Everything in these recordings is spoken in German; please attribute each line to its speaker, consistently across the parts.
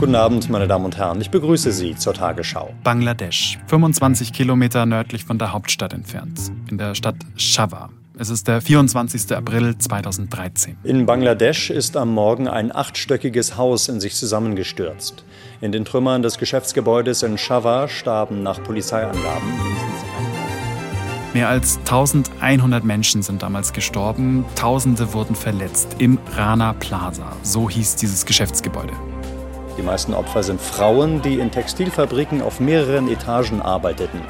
Speaker 1: Guten Abend, meine Damen und Herren. Ich begrüße Sie zur Tagesschau.
Speaker 2: Bangladesch, 25 Kilometer nördlich von der Hauptstadt entfernt, in der Stadt Shava. Es ist der 24. April 2013.
Speaker 1: In Bangladesch ist am Morgen ein achtstöckiges Haus in sich zusammengestürzt. In den Trümmern des Geschäftsgebäudes in Shava starben nach Polizeiangaben mindestens
Speaker 2: Mehr als 1100 Menschen sind damals gestorben, Tausende wurden verletzt im Rana Plaza, so hieß dieses Geschäftsgebäude.
Speaker 1: Die meisten Opfer sind Frauen, die in Textilfabriken auf mehreren Etagen arbeiteten.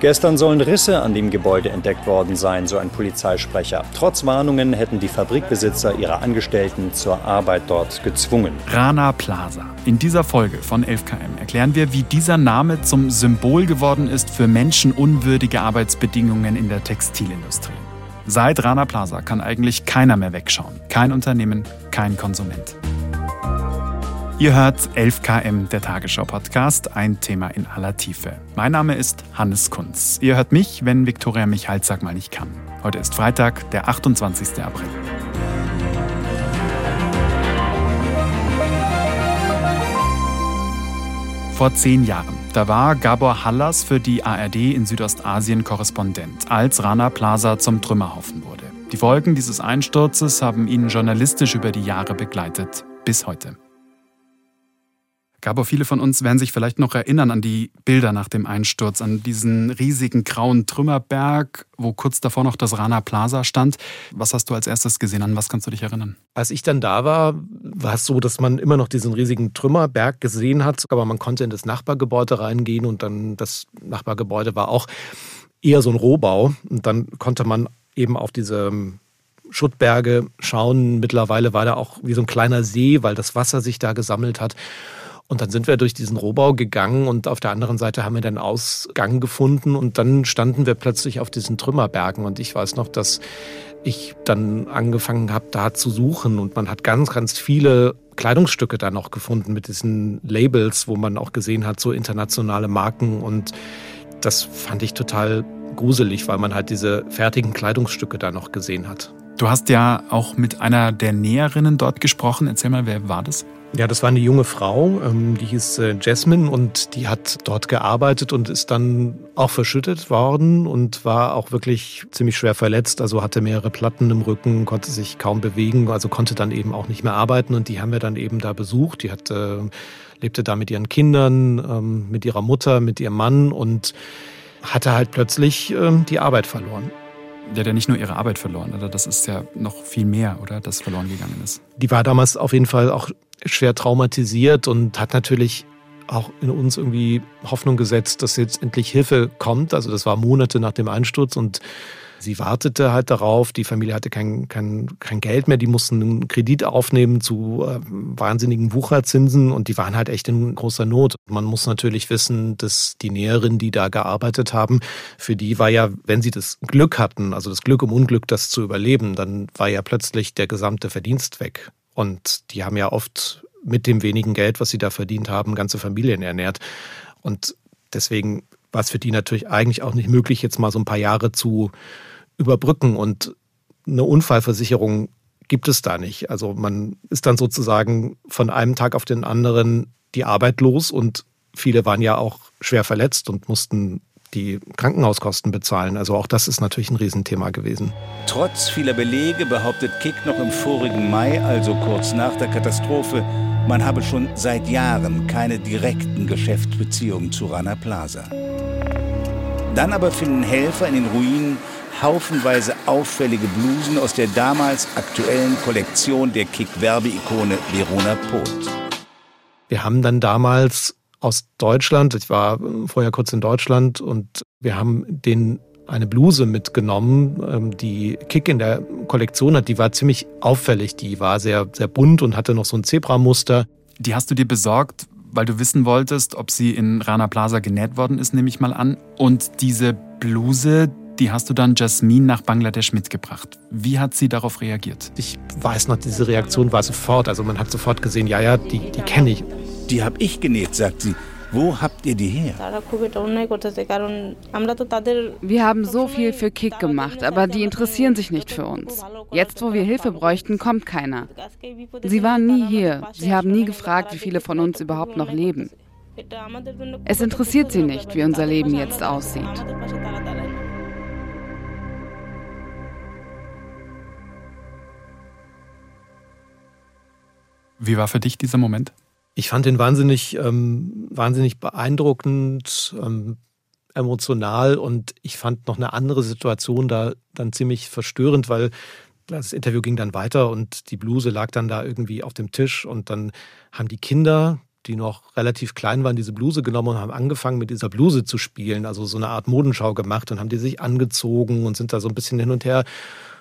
Speaker 1: Gestern sollen Risse an dem Gebäude entdeckt worden sein, so ein Polizeisprecher. Trotz Warnungen hätten die Fabrikbesitzer ihre Angestellten zur Arbeit dort gezwungen.
Speaker 2: Rana Plaza. In dieser Folge von 11KM erklären wir, wie dieser Name zum Symbol geworden ist für menschenunwürdige Arbeitsbedingungen in der Textilindustrie. Seit Rana Plaza kann eigentlich keiner mehr wegschauen. Kein Unternehmen, kein Konsument. Ihr hört 11KM, der Tagesschau-Podcast, ein Thema in aller Tiefe. Mein Name ist Hannes Kunz. Ihr hört mich, wenn Viktoria Michalzack mal nicht kann. Heute ist Freitag, der 28. April. Vor zehn Jahren, da war Gabor Hallas für die ARD in Südostasien Korrespondent, als Rana Plaza zum Trümmerhaufen wurde. Die Folgen dieses Einsturzes haben ihn journalistisch über die Jahre begleitet, bis heute. Gabor, viele von uns werden sich vielleicht noch erinnern an die Bilder nach dem Einsturz, an diesen riesigen grauen Trümmerberg, wo kurz davor noch das Rana Plaza stand. Was hast du als erstes gesehen? An was kannst du dich erinnern?
Speaker 3: Als ich dann da war, war es so, dass man immer noch diesen riesigen Trümmerberg gesehen hat, aber man konnte in das Nachbargebäude reingehen und dann das Nachbargebäude war auch eher so ein Rohbau und dann konnte man eben auf diese Schuttberge schauen. Mittlerweile war da auch wie so ein kleiner See, weil das Wasser sich da gesammelt hat. Und dann sind wir durch diesen Rohbau gegangen und auf der anderen Seite haben wir den Ausgang gefunden und dann standen wir plötzlich auf diesen Trümmerbergen. Und ich weiß noch, dass ich dann angefangen habe, da zu suchen. Und man hat ganz, ganz viele Kleidungsstücke da noch gefunden mit diesen Labels, wo man auch gesehen hat, so internationale Marken. Und das fand ich total gruselig, weil man halt diese fertigen Kleidungsstücke da noch gesehen hat.
Speaker 2: Du hast ja auch mit einer der Näherinnen dort gesprochen. Erzähl mal, wer war das?
Speaker 3: Ja, das war eine junge Frau, ähm, die hieß äh, Jasmine und die hat dort gearbeitet und ist dann auch verschüttet worden und war auch wirklich ziemlich schwer verletzt. Also hatte mehrere Platten im Rücken, konnte sich kaum bewegen, also konnte dann eben auch nicht mehr arbeiten und die haben wir dann eben da besucht. Die hat, äh, lebte da mit ihren Kindern, ähm, mit ihrer Mutter, mit ihrem Mann und hatte halt plötzlich ähm, die Arbeit verloren.
Speaker 2: Die hat ja nicht nur ihre Arbeit verloren, oder? Das ist ja noch viel mehr, oder? Das verloren gegangen ist.
Speaker 3: Die war damals auf jeden Fall auch schwer traumatisiert und hat natürlich auch in uns irgendwie Hoffnung gesetzt, dass jetzt endlich Hilfe kommt. Also das war Monate nach dem Einsturz und sie wartete halt darauf. Die Familie hatte kein, kein, kein Geld mehr. Die mussten einen Kredit aufnehmen zu äh, wahnsinnigen Wucherzinsen und die waren halt echt in großer Not. Man muss natürlich wissen, dass die Näherinnen, die da gearbeitet haben, für die war ja, wenn sie das Glück hatten, also das Glück im Unglück, das zu überleben, dann war ja plötzlich der gesamte Verdienst weg. Und die haben ja oft mit dem wenigen Geld, was sie da verdient haben, ganze Familien ernährt. Und deswegen war es für die natürlich eigentlich auch nicht möglich, jetzt mal so ein paar Jahre zu überbrücken. Und eine Unfallversicherung gibt es da nicht. Also man ist dann sozusagen von einem Tag auf den anderen die Arbeit los und viele waren ja auch schwer verletzt und mussten die Krankenhauskosten bezahlen. Also auch das ist natürlich ein Riesenthema gewesen.
Speaker 4: Trotz vieler Belege behauptet Kick noch im vorigen Mai, also kurz nach der Katastrophe, man habe schon seit Jahren keine direkten Geschäftsbeziehungen zu Rana Plaza. Dann aber finden Helfer in den Ruinen haufenweise auffällige Blusen aus der damals aktuellen Kollektion der Kick-Werbeikone Verona Pot.
Speaker 3: Wir haben dann damals aus Deutschland. Ich war vorher kurz in Deutschland und wir haben den eine Bluse mitgenommen, ähm, die Kick in der Kollektion hat. Die war ziemlich auffällig. Die war sehr, sehr bunt und hatte noch so ein Zebramuster.
Speaker 2: Die hast du dir besorgt, weil du wissen wolltest, ob sie in Rana Plaza genäht worden ist, nehme ich mal an. Und diese Bluse, die hast du dann Jasmin nach Bangladesch mitgebracht. Wie hat sie darauf reagiert?
Speaker 3: Ich weiß noch, diese Reaktion war sofort. Also man hat sofort gesehen, ja, ja, die, die kenne ich.
Speaker 4: Die habe ich genäht, sagt sie. Wo habt ihr die her?
Speaker 5: Wir haben so viel für Kick gemacht, aber die interessieren sich nicht für uns. Jetzt, wo wir Hilfe bräuchten, kommt keiner. Sie waren nie hier. Sie haben nie gefragt, wie viele von uns überhaupt noch leben. Es interessiert sie nicht, wie unser Leben jetzt aussieht.
Speaker 2: Wie war für dich dieser Moment?
Speaker 3: Ich fand den wahnsinnig, ähm, wahnsinnig beeindruckend, ähm, emotional und ich fand noch eine andere Situation da dann ziemlich verstörend, weil das Interview ging dann weiter und die Bluse lag dann da irgendwie auf dem Tisch und dann haben die Kinder, die noch relativ klein waren, diese Bluse genommen und haben angefangen mit dieser Bluse zu spielen, also so eine Art Modenschau gemacht und haben die sich angezogen und sind da so ein bisschen hin und her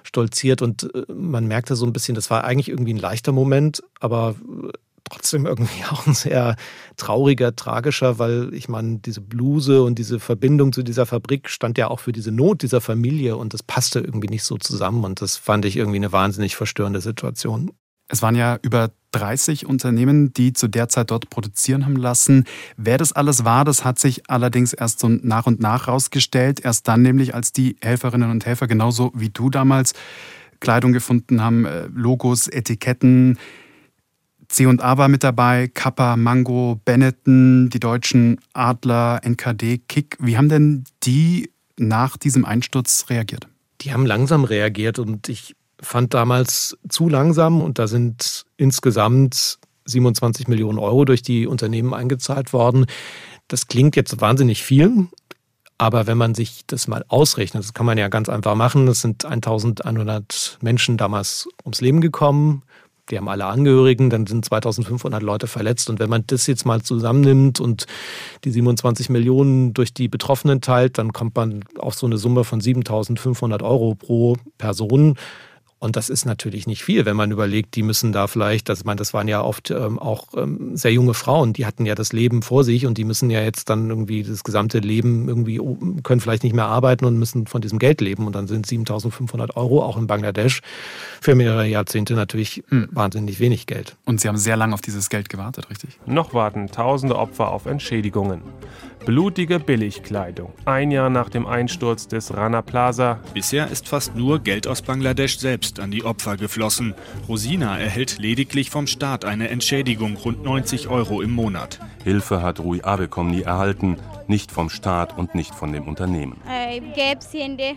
Speaker 3: stolziert und äh, man merkte so ein bisschen, das war eigentlich irgendwie ein leichter Moment, aber äh, trotzdem irgendwie auch ein sehr trauriger, tragischer, weil ich meine, diese Bluse und diese Verbindung zu dieser Fabrik stand ja auch für diese Not dieser Familie und das passte irgendwie nicht so zusammen und das fand ich irgendwie eine wahnsinnig verstörende Situation.
Speaker 2: Es waren ja über 30 Unternehmen, die zu der Zeit dort produzieren haben lassen. Wer das alles war, das hat sich allerdings erst so nach und nach rausgestellt. Erst dann nämlich, als die Helferinnen und Helfer genauso wie du damals Kleidung gefunden haben, äh, Logos, Etiketten. C&A war mit dabei, Kappa, Mango, Benetton, die deutschen Adler, NKD, Kick. Wie haben denn die nach diesem Einsturz reagiert?
Speaker 3: Die haben langsam reagiert und ich fand damals zu langsam und da sind insgesamt 27 Millionen Euro durch die Unternehmen eingezahlt worden. Das klingt jetzt wahnsinnig viel, aber wenn man sich das mal ausrechnet, das kann man ja ganz einfach machen, es sind 1100 Menschen damals ums Leben gekommen, die haben alle Angehörigen, dann sind 2500 Leute verletzt. Und wenn man das jetzt mal zusammennimmt und die 27 Millionen durch die Betroffenen teilt, dann kommt man auf so eine Summe von 7500 Euro pro Person. Und das ist natürlich nicht viel, wenn man überlegt, die müssen da vielleicht, das, meine, das waren ja oft ähm, auch ähm, sehr junge Frauen, die hatten ja das Leben vor sich und die müssen ja jetzt dann irgendwie das gesamte Leben irgendwie, oh, können vielleicht nicht mehr arbeiten und müssen von diesem Geld leben. Und dann sind 7500 Euro auch in Bangladesch für mehrere Jahrzehnte natürlich hm. wahnsinnig wenig Geld.
Speaker 2: Und Sie haben sehr lange auf dieses Geld gewartet, richtig?
Speaker 6: Noch warten tausende Opfer auf Entschädigungen. Blutige Billigkleidung. Ein Jahr nach dem Einsturz des Rana Plaza.
Speaker 7: Bisher ist fast nur Geld aus Bangladesch selbst an die Opfer geflossen. Rosina erhält lediglich vom Staat eine Entschädigung rund 90 Euro im Monat.
Speaker 8: Hilfe hat Rui Abekom nie erhalten, nicht vom Staat und nicht von dem Unternehmen.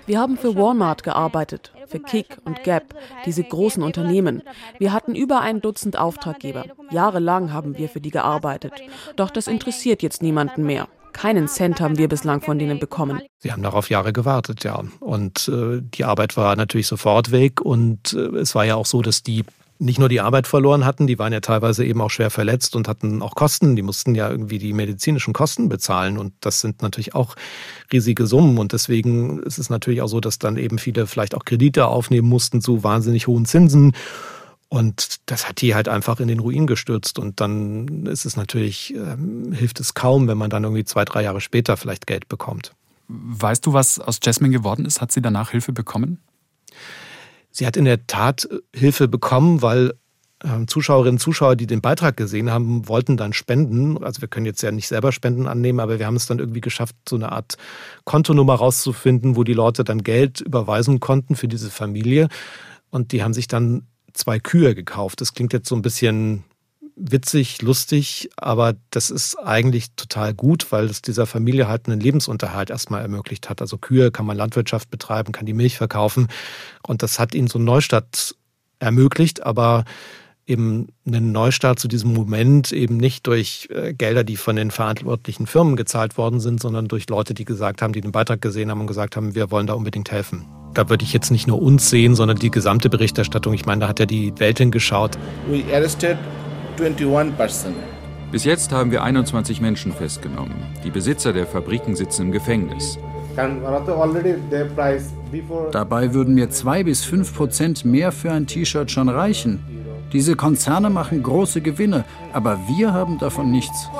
Speaker 9: Wir haben für Walmart gearbeitet, für Kick und Gap, diese großen Unternehmen. Wir hatten über ein Dutzend Auftraggeber. Jahrelang haben wir für die gearbeitet. Doch das interessiert jetzt niemanden mehr. Keinen Cent haben wir bislang von denen bekommen.
Speaker 3: Sie haben darauf Jahre gewartet, ja. Und äh, die Arbeit war natürlich sofort weg. Und äh, es war ja auch so, dass die nicht nur die Arbeit verloren hatten, die waren ja teilweise eben auch schwer verletzt und hatten auch Kosten. Die mussten ja irgendwie die medizinischen Kosten bezahlen. Und das sind natürlich auch riesige Summen. Und deswegen ist es natürlich auch so, dass dann eben viele vielleicht auch Kredite aufnehmen mussten zu wahnsinnig hohen Zinsen. Und das hat die halt einfach in den Ruin gestürzt. Und dann ist es natürlich, ähm, hilft es kaum, wenn man dann irgendwie zwei, drei Jahre später vielleicht Geld bekommt.
Speaker 2: Weißt du, was aus Jasmine geworden ist? Hat sie danach Hilfe bekommen?
Speaker 3: Sie hat in der Tat äh, Hilfe bekommen, weil ähm, Zuschauerinnen und Zuschauer, die den Beitrag gesehen haben, wollten dann spenden. Also wir können jetzt ja nicht selber Spenden annehmen, aber wir haben es dann irgendwie geschafft, so eine Art Kontonummer rauszufinden, wo die Leute dann Geld überweisen konnten für diese Familie. Und die haben sich dann zwei Kühe gekauft. Das klingt jetzt so ein bisschen witzig, lustig, aber das ist eigentlich total gut, weil es dieser Familie halt einen Lebensunterhalt erstmal ermöglicht hat. Also Kühe kann man Landwirtschaft betreiben, kann die Milch verkaufen und das hat ihnen so einen Neustart ermöglicht, aber eben einen Neustart zu diesem Moment eben nicht durch äh, Gelder, die von den verantwortlichen Firmen gezahlt worden sind, sondern durch Leute, die gesagt haben, die den Beitrag gesehen haben und gesagt haben, wir wollen da unbedingt helfen. Da würde ich jetzt nicht nur uns sehen, sondern die gesamte Berichterstattung. Ich meine, da hat ja die Welt hingeschaut. We arrested
Speaker 10: 21 person. Bis jetzt haben wir 21 Menschen festgenommen. Die Besitzer der Fabriken sitzen im Gefängnis. Dabei würden mir zwei bis fünf Prozent mehr für ein T-Shirt schon reichen. Diese Konzerne machen große Gewinne, aber wir haben davon nichts.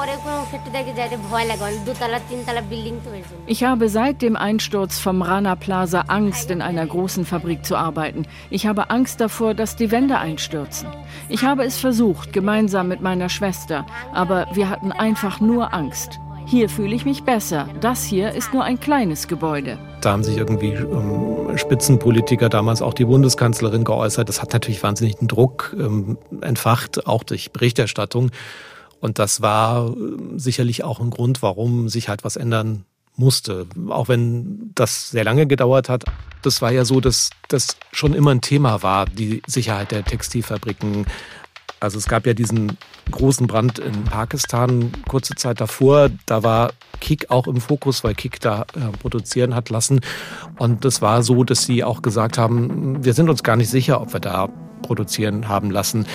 Speaker 11: Ich habe seit dem Einsturz vom Rana Plaza Angst, in einer großen Fabrik zu arbeiten. Ich habe Angst davor, dass die Wände einstürzen. Ich habe es versucht, gemeinsam mit meiner Schwester, aber wir hatten einfach nur Angst. Hier fühle ich mich besser. Das hier ist nur ein kleines Gebäude.
Speaker 3: Da haben sich irgendwie ähm, Spitzenpolitiker, damals auch die Bundeskanzlerin geäußert. Das hat natürlich wahnsinnigen Druck ähm, entfacht, auch durch Berichterstattung. Und das war äh, sicherlich auch ein Grund, warum sich halt was ändern musste. Auch wenn das sehr lange gedauert hat. Das war ja so, dass das schon immer ein Thema war, die Sicherheit der Textilfabriken. Also es gab ja diesen großen Brand in Pakistan kurze Zeit davor. Da war Kik auch im Fokus, weil Kik da äh, produzieren hat lassen. Und das war so, dass sie auch gesagt haben, wir sind uns gar nicht sicher, ob wir da produzieren haben lassen.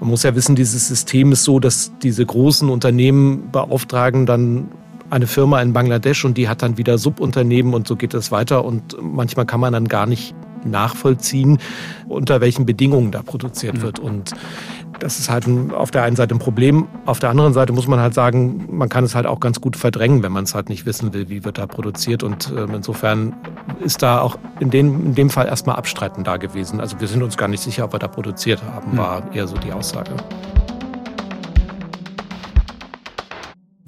Speaker 3: Man muss ja wissen, dieses System ist so, dass diese großen Unternehmen beauftragen dann eine Firma in Bangladesch und die hat dann wieder Subunternehmen und so geht es weiter und manchmal kann man dann gar nicht nachvollziehen, unter welchen Bedingungen da produziert wird. Und das ist halt auf der einen Seite ein Problem. Auf der anderen Seite muss man halt sagen, man kann es halt auch ganz gut verdrängen, wenn man es halt nicht wissen will, wie wird da produziert. Und äh, insofern ist da auch in dem, in dem Fall erstmal Abstreiten da gewesen. Also wir sind uns gar nicht sicher, ob wir da produziert haben, war eher so die Aussage.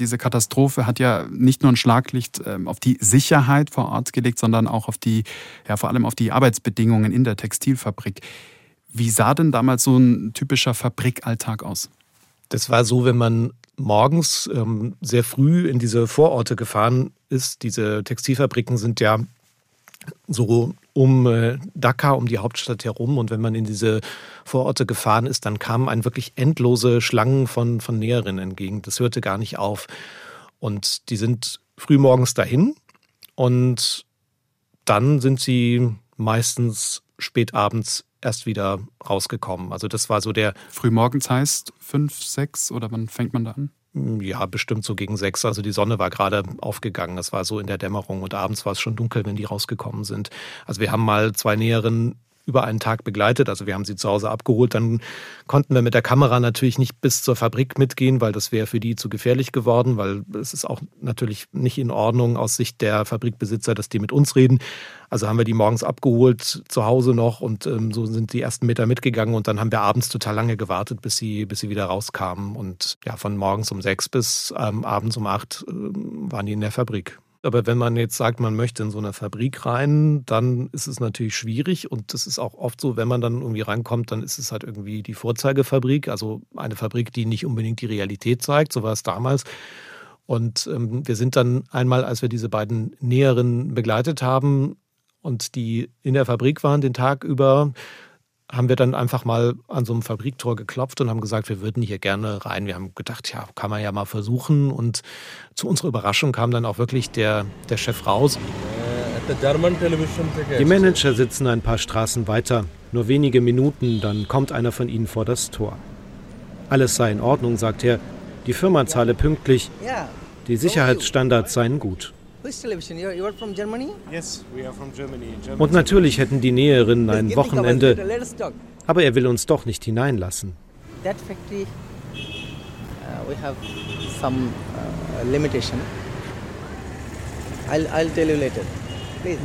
Speaker 2: diese Katastrophe hat ja nicht nur ein Schlaglicht ähm, auf die Sicherheit vor Ort gelegt, sondern auch auf die, ja, vor allem auf die Arbeitsbedingungen in der Textilfabrik. Wie sah denn damals so ein typischer Fabrikalltag aus?
Speaker 3: Das war so, wenn man morgens ähm, sehr früh in diese Vororte gefahren ist. Diese Textilfabriken sind ja so um äh, Dhaka, um die Hauptstadt herum. Und wenn man in diese Vororte gefahren ist, dann kamen ein wirklich endlose Schlangen von, von Näherinnen entgegen. Das hörte gar nicht auf. Und die sind frühmorgens dahin und dann sind sie meistens spätabends erst wieder rausgekommen. Also das war so der.
Speaker 2: Frühmorgens heißt fünf, sechs oder wann fängt man da an?
Speaker 3: Ja, bestimmt so gegen sechs. Also die Sonne war gerade aufgegangen. Das war so in der Dämmerung und abends war es schon dunkel, wenn die rausgekommen sind. Also wir haben mal zwei Näherinnen über einen Tag begleitet. Also wir haben sie zu Hause abgeholt. Dann konnten wir mit der Kamera natürlich nicht bis zur Fabrik mitgehen, weil das wäre für die zu gefährlich geworden, weil es ist auch natürlich nicht in Ordnung aus Sicht der Fabrikbesitzer, dass die mit uns reden. Also haben wir die morgens abgeholt, zu Hause noch und ähm, so sind die ersten Meter mitgegangen und dann haben wir abends total lange gewartet, bis sie, bis sie wieder rauskamen. Und ja, von morgens um sechs bis ähm, abends um acht äh, waren die in der Fabrik. Aber wenn man jetzt sagt, man möchte in so eine Fabrik rein, dann ist es natürlich schwierig. Und das ist auch oft so, wenn man dann irgendwie reinkommt, dann ist es halt irgendwie die Vorzeigefabrik, also eine Fabrik, die nicht unbedingt die Realität zeigt. So war es damals. Und ähm, wir sind dann einmal, als wir diese beiden Näheren begleitet haben und die in der Fabrik waren den Tag über, haben wir dann einfach mal an so einem Fabriktor geklopft und haben gesagt, wir würden hier gerne rein. Wir haben gedacht, ja, kann man ja mal versuchen. Und zu unserer Überraschung kam dann auch wirklich der, der Chef raus.
Speaker 12: Die Manager sitzen ein paar Straßen weiter. Nur wenige Minuten, dann kommt einer von ihnen vor das Tor. Alles sei in Ordnung, sagt er. Die Firma zahle pünktlich. Die Sicherheitsstandards seien gut. Und natürlich hätten die Näherinnen ein Wochenende, aber er will uns doch nicht hineinlassen.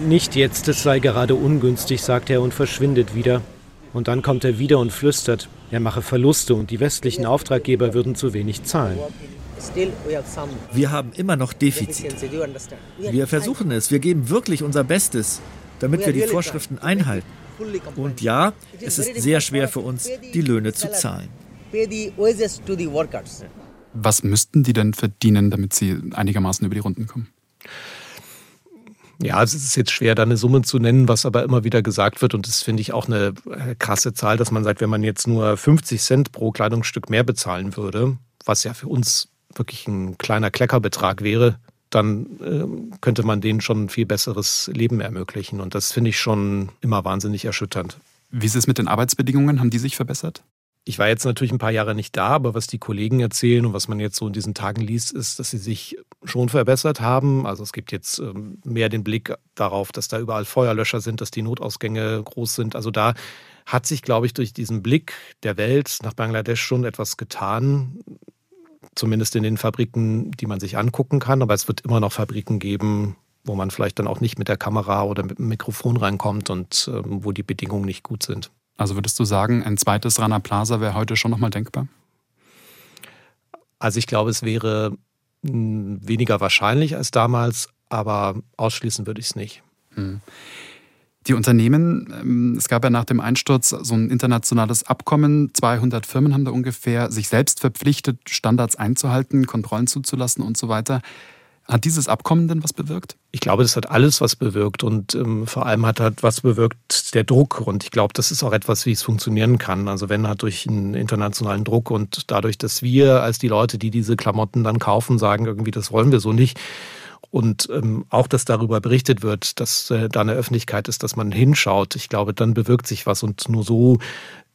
Speaker 12: Nicht jetzt, es sei gerade ungünstig, sagt er und verschwindet wieder. Und dann kommt er wieder und flüstert, er mache Verluste und die westlichen Auftraggeber würden zu wenig zahlen.
Speaker 13: Wir haben immer noch Defizite. Wir versuchen es, wir geben wirklich unser Bestes, damit wir die Vorschriften einhalten. Und ja, es ist sehr schwer für uns, die Löhne zu zahlen.
Speaker 2: Was müssten die denn verdienen, damit sie einigermaßen über die Runden kommen?
Speaker 3: Ja, es ist jetzt schwer, da eine Summe zu nennen, was aber immer wieder gesagt wird. Und das finde ich auch eine äh, krasse Zahl, dass man sagt, wenn man jetzt nur 50 Cent pro Kleidungsstück mehr bezahlen würde, was ja für uns wirklich ein kleiner Kleckerbetrag wäre, dann äh, könnte man denen schon ein viel besseres Leben ermöglichen. Und das finde ich schon immer wahnsinnig erschütternd.
Speaker 2: Wie ist es mit den Arbeitsbedingungen? Haben die sich verbessert?
Speaker 3: Ich war jetzt natürlich ein paar Jahre nicht da, aber was die Kollegen erzählen und was man jetzt so in diesen Tagen liest, ist, dass sie sich schon verbessert haben. Also es gibt jetzt ähm, mehr den Blick darauf, dass da überall Feuerlöscher sind, dass die Notausgänge groß sind. Also da hat sich, glaube ich, durch diesen Blick der Welt nach Bangladesch schon etwas getan zumindest in den Fabriken, die man sich angucken kann. Aber es wird immer noch Fabriken geben, wo man vielleicht dann auch nicht mit der Kamera oder mit dem Mikrofon reinkommt und ähm, wo die Bedingungen nicht gut sind.
Speaker 2: Also würdest du sagen, ein zweites Rana Plaza wäre heute schon nochmal denkbar?
Speaker 3: Also ich glaube, es wäre weniger wahrscheinlich als damals, aber ausschließen würde ich es nicht. Hm.
Speaker 2: Die Unternehmen, ähm, es gab ja nach dem Einsturz so ein internationales Abkommen, 200 Firmen haben da ungefähr sich selbst verpflichtet, Standards einzuhalten, Kontrollen zuzulassen und so weiter. Hat dieses Abkommen denn was bewirkt?
Speaker 3: Ich glaube, das hat alles was bewirkt und ähm, vor allem hat halt was bewirkt der Druck und ich glaube, das ist auch etwas, wie es funktionieren kann. Also wenn halt durch einen internationalen Druck und dadurch, dass wir als die Leute, die diese Klamotten dann kaufen, sagen irgendwie, das wollen wir so nicht, und ähm, auch, dass darüber berichtet wird, dass äh, da eine Öffentlichkeit ist, dass man hinschaut. Ich glaube, dann bewirkt sich was und nur so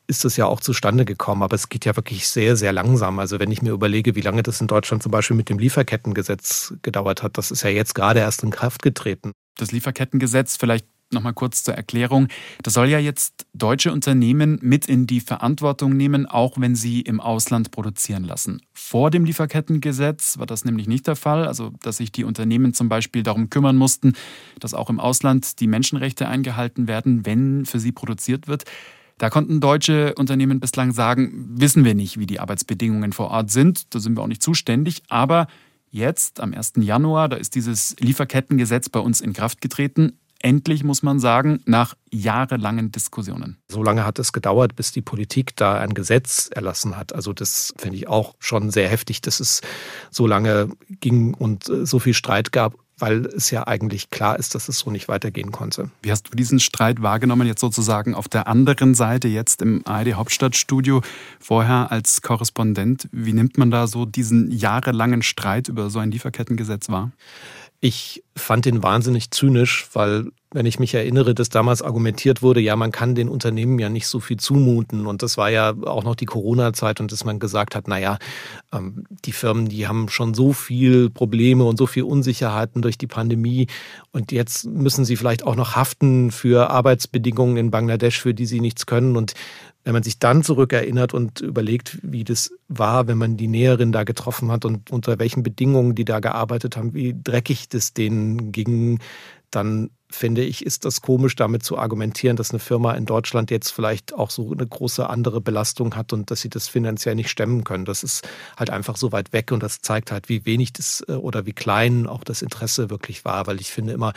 Speaker 3: ist es ja auch zustande gekommen. Aber es geht ja wirklich sehr, sehr langsam. Also wenn ich mir überlege, wie lange das in Deutschland zum Beispiel mit dem Lieferkettengesetz gedauert hat, das ist ja jetzt gerade erst in Kraft getreten.
Speaker 2: Das Lieferkettengesetz, vielleicht Nochmal kurz zur Erklärung. Das soll ja jetzt deutsche Unternehmen mit in die Verantwortung nehmen, auch wenn sie im Ausland produzieren lassen. Vor dem Lieferkettengesetz war das nämlich nicht der Fall, also dass sich die Unternehmen zum Beispiel darum kümmern mussten, dass auch im Ausland die Menschenrechte eingehalten werden, wenn für sie produziert wird. Da konnten deutsche Unternehmen bislang sagen, wissen wir nicht, wie die Arbeitsbedingungen vor Ort sind, da sind wir auch nicht zuständig, aber Jetzt, am 1. Januar, da ist dieses Lieferkettengesetz bei uns in Kraft getreten endlich, muss man sagen, nach jahrelangen Diskussionen.
Speaker 3: So lange hat es gedauert, bis die Politik da ein Gesetz erlassen hat. Also das finde ich auch schon sehr heftig, dass es so lange ging und äh, so viel Streit gab weil es ja eigentlich klar ist, dass es so nicht weitergehen konnte.
Speaker 2: Wie hast du diesen Streit wahrgenommen, jetzt sozusagen auf der anderen Seite, jetzt im ARD Hauptstadtstudio, vorher als Korrespondent? Wie nimmt man da so diesen jahrelangen Streit über so ein Lieferkettengesetz wahr?
Speaker 3: Ich fand den wahnsinnig zynisch, weil wenn ich mich erinnere, dass damals argumentiert wurde, ja, man kann den Unternehmen ja nicht so viel zumuten. Und das war ja auch noch die Corona-Zeit und dass man gesagt hat, naja, ähm, die Firmen, die haben schon so viel Probleme und so viel Unsicherheiten durch die Pandemie. Und jetzt müssen sie vielleicht auch noch haften für Arbeitsbedingungen in Bangladesch, für die sie nichts können. Und wenn man sich dann zurückerinnert und überlegt, wie das war, wenn man die Näherin da getroffen hat und unter welchen Bedingungen die da gearbeitet haben, wie dreckig das denen ging, dann finde ich, ist das komisch, damit zu argumentieren, dass eine Firma in Deutschland jetzt vielleicht auch so eine große andere Belastung hat und dass sie das finanziell nicht stemmen können. Das ist halt einfach so weit weg und das zeigt halt, wie wenig das äh, oder wie klein auch das Interesse wirklich war, weil ich finde immer,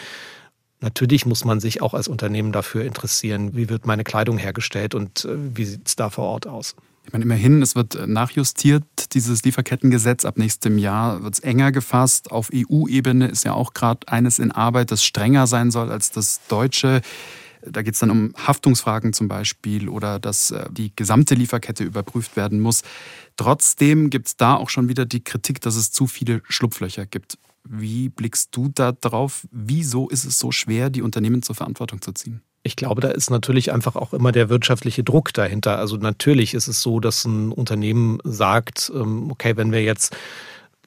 Speaker 3: Natürlich muss man sich auch als Unternehmen dafür interessieren, wie wird meine Kleidung hergestellt und äh, wie sieht es da vor Ort aus.
Speaker 2: Ich meine, immerhin, es wird nachjustiert, dieses Lieferkettengesetz. Ab nächstem Jahr wird es enger gefasst. Auf EU-Ebene ist ja auch gerade eines in Arbeit, das strenger sein soll als das deutsche. Da geht es dann um Haftungsfragen zum Beispiel oder dass äh, die gesamte Lieferkette überprüft werden muss. Trotzdem gibt es da auch schon wieder die Kritik, dass es zu viele Schlupflöcher gibt. Wie blickst du da drauf? Wieso ist es so schwer, die Unternehmen zur Verantwortung zu ziehen?
Speaker 3: Ich glaube, da ist natürlich einfach auch immer der wirtschaftliche Druck dahinter. Also natürlich ist es so, dass ein Unternehmen sagt, ähm, okay, wenn wir jetzt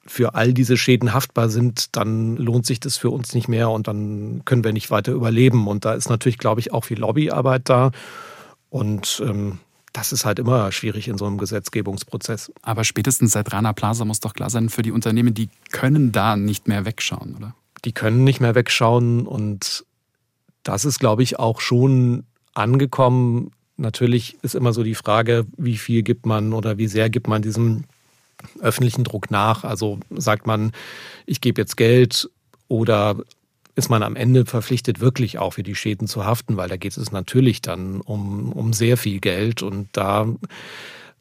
Speaker 3: für all diese Schäden haftbar sind, dann lohnt sich das für uns nicht mehr und dann können wir nicht weiter überleben. Und da ist natürlich, glaube ich, auch viel Lobbyarbeit da. Und ähm, das ist halt immer schwierig in so einem Gesetzgebungsprozess.
Speaker 2: Aber spätestens seit Rana Plaza muss doch klar sein, für die Unternehmen, die können da nicht mehr wegschauen, oder?
Speaker 3: Die können nicht mehr wegschauen und das ist, glaube ich, auch schon angekommen. Natürlich ist immer so die Frage, wie viel gibt man oder wie sehr gibt man diesem öffentlichen Druck nach. Also sagt man, ich gebe jetzt Geld oder ist man am Ende verpflichtet, wirklich auch für die Schäden zu haften, weil da geht es natürlich dann um, um sehr viel Geld und da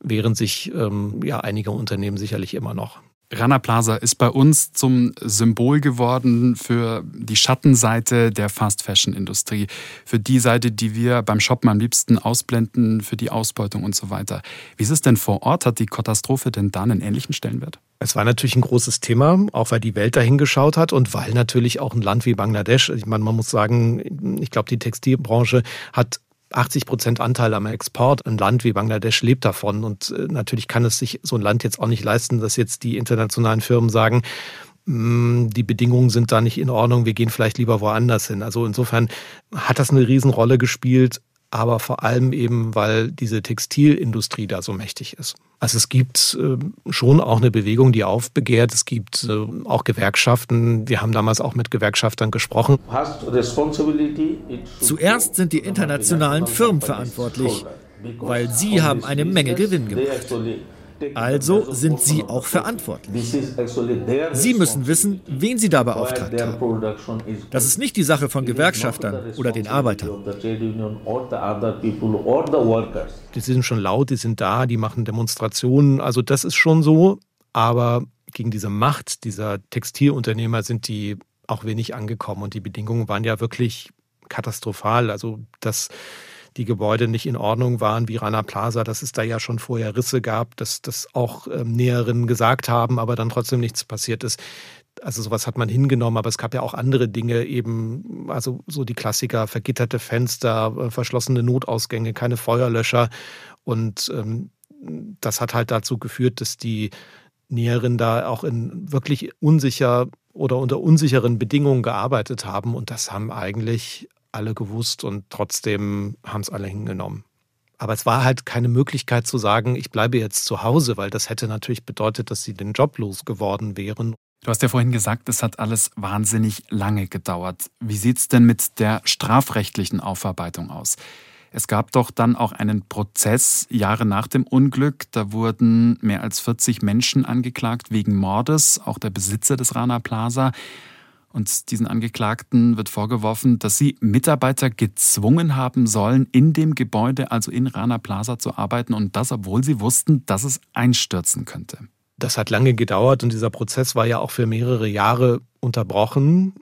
Speaker 3: wehren sich ähm, ja einige Unternehmen sicherlich immer noch.
Speaker 2: Rana Plaza ist bei uns zum Symbol geworden für die Schattenseite der Fast Fashion Industrie, für die Seite, die wir beim Shoppen am liebsten ausblenden, für die Ausbeutung und so weiter. Wie ist es denn vor Ort? Hat die Katastrophe denn da einen ähnlichen Stellenwert?
Speaker 3: Es war natürlich ein großes Thema, auch weil die Welt dahin geschaut hat und weil natürlich auch ein Land wie Bangladesch, ich meine, man muss sagen, ich glaube, die Textilbranche hat 80 Prozent Anteil am Export. Ein Land wie Bangladesch lebt davon. Und äh, natürlich kann es sich so ein Land jetzt auch nicht leisten, dass jetzt die internationalen Firmen sagen, mm, die Bedingungen sind da nicht in Ordnung, wir gehen vielleicht lieber woanders hin. Also insofern hat das eine Riesenrolle gespielt aber vor allem eben, weil diese Textilindustrie da so mächtig ist. Also es gibt äh, schon auch eine Bewegung, die aufbegehrt. Es gibt äh, auch Gewerkschaften. Wir haben damals auch mit Gewerkschaftern gesprochen.
Speaker 13: Zuerst sind die internationalen Firmen verantwortlich, weil sie haben eine Menge Gewinn gemacht. Also sind Sie auch verantwortlich. Sie müssen wissen, wen Sie da beauftragt haben. Das ist nicht die Sache von Gewerkschaftern oder den Arbeitern.
Speaker 3: Die sind schon laut, die sind da, die machen Demonstrationen. Also das ist schon so. Aber gegen diese Macht dieser Textilunternehmer sind die auch wenig angekommen. Und die Bedingungen waren ja wirklich katastrophal. Also das die Gebäude nicht in Ordnung waren, wie Rana Plaza, dass es da ja schon vorher Risse gab, dass das auch ähm, Näherinnen gesagt haben, aber dann trotzdem nichts passiert ist. Also sowas hat man hingenommen, aber es gab ja auch andere Dinge, eben, also so die Klassiker, vergitterte Fenster, äh, verschlossene Notausgänge, keine Feuerlöscher. Und ähm, das hat halt dazu geführt, dass die Näherinnen da auch in wirklich unsicher oder unter unsicheren Bedingungen gearbeitet haben. Und das haben eigentlich alle gewusst und trotzdem haben es alle hingenommen. Aber es war halt keine Möglichkeit zu sagen, ich bleibe jetzt zu Hause, weil das hätte natürlich bedeutet, dass sie den Job losgeworden wären.
Speaker 2: Du hast ja vorhin gesagt, es hat alles wahnsinnig lange gedauert. Wie sieht es denn mit der strafrechtlichen Aufarbeitung aus? Es gab doch dann auch einen Prozess Jahre nach dem Unglück. Da wurden mehr als 40 Menschen angeklagt wegen Mordes, auch der Besitzer des Rana Plaza. Und diesen Angeklagten wird vorgeworfen, dass sie Mitarbeiter gezwungen haben sollen, in dem Gebäude, also in Rana Plaza, zu arbeiten. Und das, obwohl sie wussten, dass es einstürzen könnte.
Speaker 3: Das hat lange gedauert und dieser Prozess war ja auch für mehrere Jahre unterbrochen.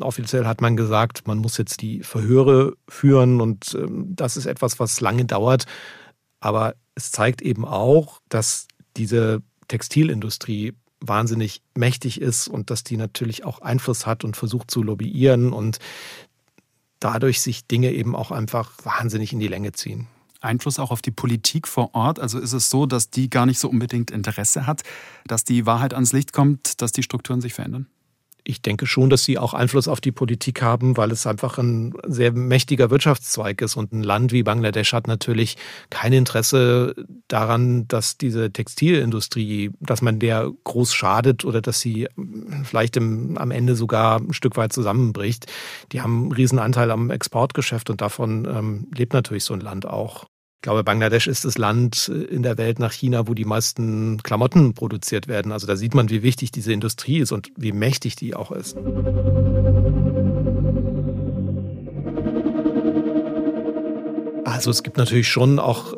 Speaker 3: Offiziell hat man gesagt, man muss jetzt die Verhöre führen und ähm, das ist etwas, was lange dauert. Aber es zeigt eben auch, dass diese Textilindustrie wahnsinnig mächtig ist und dass die natürlich auch Einfluss hat und versucht zu lobbyieren und dadurch sich Dinge eben auch einfach wahnsinnig in die Länge ziehen.
Speaker 2: Einfluss auch auf die Politik vor Ort? Also ist es so, dass die gar nicht so unbedingt Interesse hat, dass die Wahrheit ans Licht kommt, dass die Strukturen sich verändern?
Speaker 3: Ich denke schon, dass sie auch Einfluss auf die Politik haben, weil es einfach ein sehr mächtiger Wirtschaftszweig ist. Und ein Land wie Bangladesch hat natürlich kein Interesse daran, dass diese Textilindustrie, dass man der groß schadet oder dass sie vielleicht im, am Ende sogar ein Stück weit zusammenbricht. Die haben einen riesen Anteil am Exportgeschäft und davon ähm, lebt natürlich so ein Land auch. Ich glaube, Bangladesch ist das Land in der Welt nach China, wo die meisten Klamotten produziert werden. Also da sieht man, wie wichtig diese Industrie ist und wie mächtig die auch ist. Also es gibt natürlich schon auch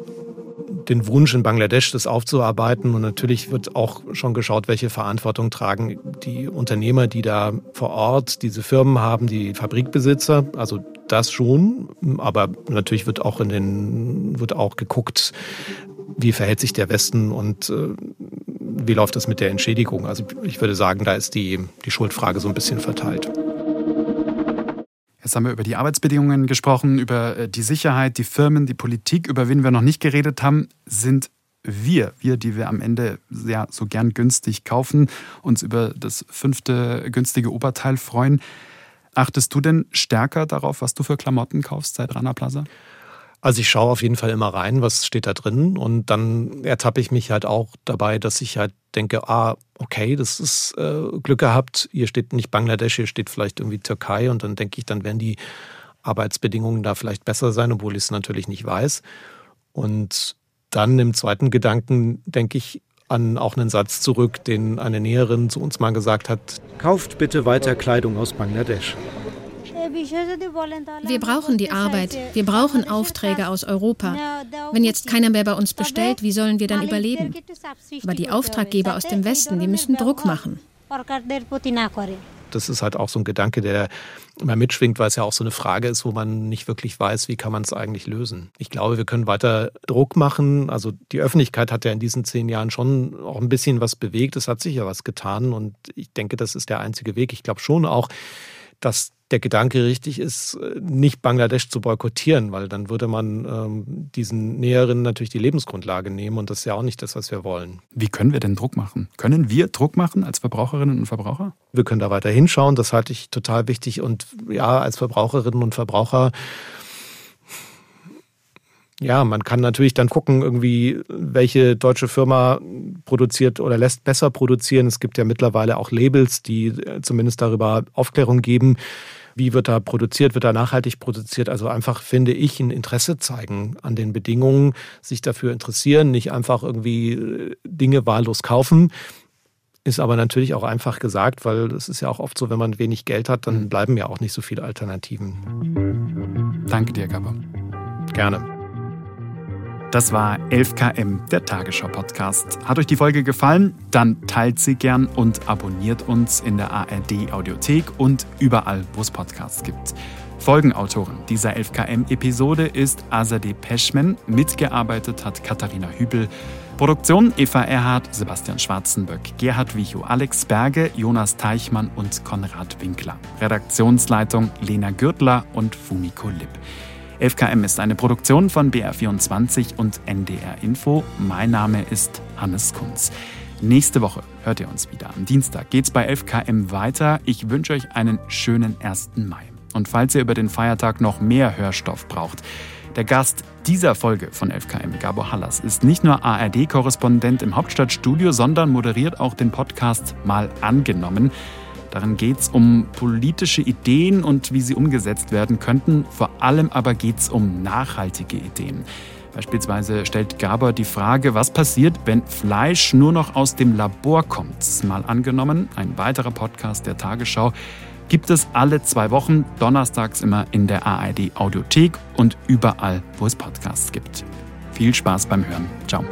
Speaker 3: den Wunsch in Bangladesch, das aufzuarbeiten. Und natürlich wird auch schon geschaut, welche Verantwortung tragen die Unternehmer, die da vor Ort diese Firmen haben, die Fabrikbesitzer. Also das schon, aber natürlich wird auch in den wird auch geguckt, wie verhält sich der Westen und äh, wie läuft das mit der Entschädigung. Also ich würde sagen, da ist die, die Schuldfrage so ein bisschen verteilt.
Speaker 2: Jetzt haben wir über die Arbeitsbedingungen gesprochen, über äh, die Sicherheit, die Firmen, die Politik. Über wen wir noch nicht geredet haben, sind wir, wir, die wir am Ende ja so gern günstig kaufen, uns über das fünfte günstige Oberteil freuen. Achtest du denn stärker darauf, was du für Klamotten kaufst seit Rana Plaza?
Speaker 3: Also ich schaue auf jeden Fall immer rein, was steht da drin und dann ertappe ich mich halt auch dabei, dass ich halt denke, ah, okay, das ist äh, Glück gehabt, hier steht nicht Bangladesch, hier steht vielleicht irgendwie Türkei und dann denke ich, dann werden die Arbeitsbedingungen da vielleicht besser sein, obwohl ich es natürlich nicht weiß. Und dann im zweiten Gedanken denke ich an auch einen Satz zurück, den eine Näherin zu uns mal gesagt hat.
Speaker 12: Kauft bitte weiter Kleidung aus Bangladesch.
Speaker 14: Wir brauchen die Arbeit. Wir brauchen Aufträge aus Europa. Wenn jetzt keiner mehr bei uns bestellt, wie sollen wir dann überleben? Aber die Auftraggeber aus dem Westen, die müssen Druck machen.
Speaker 3: Das ist halt auch so ein Gedanke, der immer mitschwingt, weil es ja auch so eine Frage ist, wo man nicht wirklich weiß, wie kann man es eigentlich lösen. Ich glaube, wir können weiter Druck machen. Also die Öffentlichkeit hat ja in diesen zehn Jahren schon auch ein bisschen was bewegt. Es hat sicher was getan und ich denke, das ist der einzige Weg. Ich glaube schon auch, dass der Gedanke richtig ist, nicht Bangladesch zu boykottieren, weil dann würde man ähm, diesen Näheren natürlich die Lebensgrundlage nehmen und das ist ja auch nicht das, was wir wollen.
Speaker 2: Wie können wir denn Druck machen? Können wir Druck machen als Verbraucherinnen und Verbraucher?
Speaker 3: Wir können da weiter hinschauen, das halte ich total wichtig und ja, als Verbraucherinnen und Verbraucher ja, man kann natürlich dann gucken, irgendwie, welche deutsche Firma produziert oder lässt besser produzieren. Es gibt ja mittlerweile auch Labels, die äh, zumindest darüber Aufklärung geben, wie wird da produziert, wird da nachhaltig produziert. Also einfach, finde ich, ein Interesse zeigen an den Bedingungen, sich dafür interessieren, nicht einfach irgendwie äh, Dinge wahllos kaufen. Ist aber natürlich auch einfach gesagt, weil es ist ja auch oft so, wenn man wenig Geld hat, dann mhm. bleiben ja auch nicht so viele Alternativen.
Speaker 2: Danke dir, Gabor.
Speaker 3: Gerne.
Speaker 2: Das war 11KM, der Tagesschau-Podcast. Hat euch die Folge gefallen? Dann teilt sie gern und abonniert uns in der ARD-Audiothek und überall, wo es Podcasts gibt. Folgenautorin dieser 11KM-Episode ist Azadeh Peschman. Mitgearbeitet hat Katharina Hübel. Produktion Eva Erhardt, Sebastian Schwarzenböck, Gerhard Wichow, Alex Berge, Jonas Teichmann und Konrad Winkler. Redaktionsleitung Lena Gürtler und Fumiko Lipp. 11KM ist eine Produktion von BR24 und NDR Info. Mein Name ist Hannes Kunz. Nächste Woche hört ihr uns wieder. Am Dienstag geht's bei 11KM weiter. Ich wünsche euch einen schönen 1. Mai. Und falls ihr über den Feiertag noch mehr Hörstoff braucht, der Gast dieser Folge von 11KM, Gabor Hallas, ist nicht nur ARD-Korrespondent im Hauptstadtstudio, sondern moderiert auch den Podcast Mal angenommen. Darin geht es um politische Ideen und wie sie umgesetzt werden könnten. Vor allem aber geht es um nachhaltige Ideen. Beispielsweise stellt Gaber die Frage, was passiert, wenn Fleisch nur noch aus dem Labor kommt. Mal angenommen, ein weiterer Podcast der Tagesschau gibt es alle zwei Wochen, donnerstags immer in der ARD Audiothek und überall, wo es Podcasts gibt. Viel Spaß beim Hören. Ciao.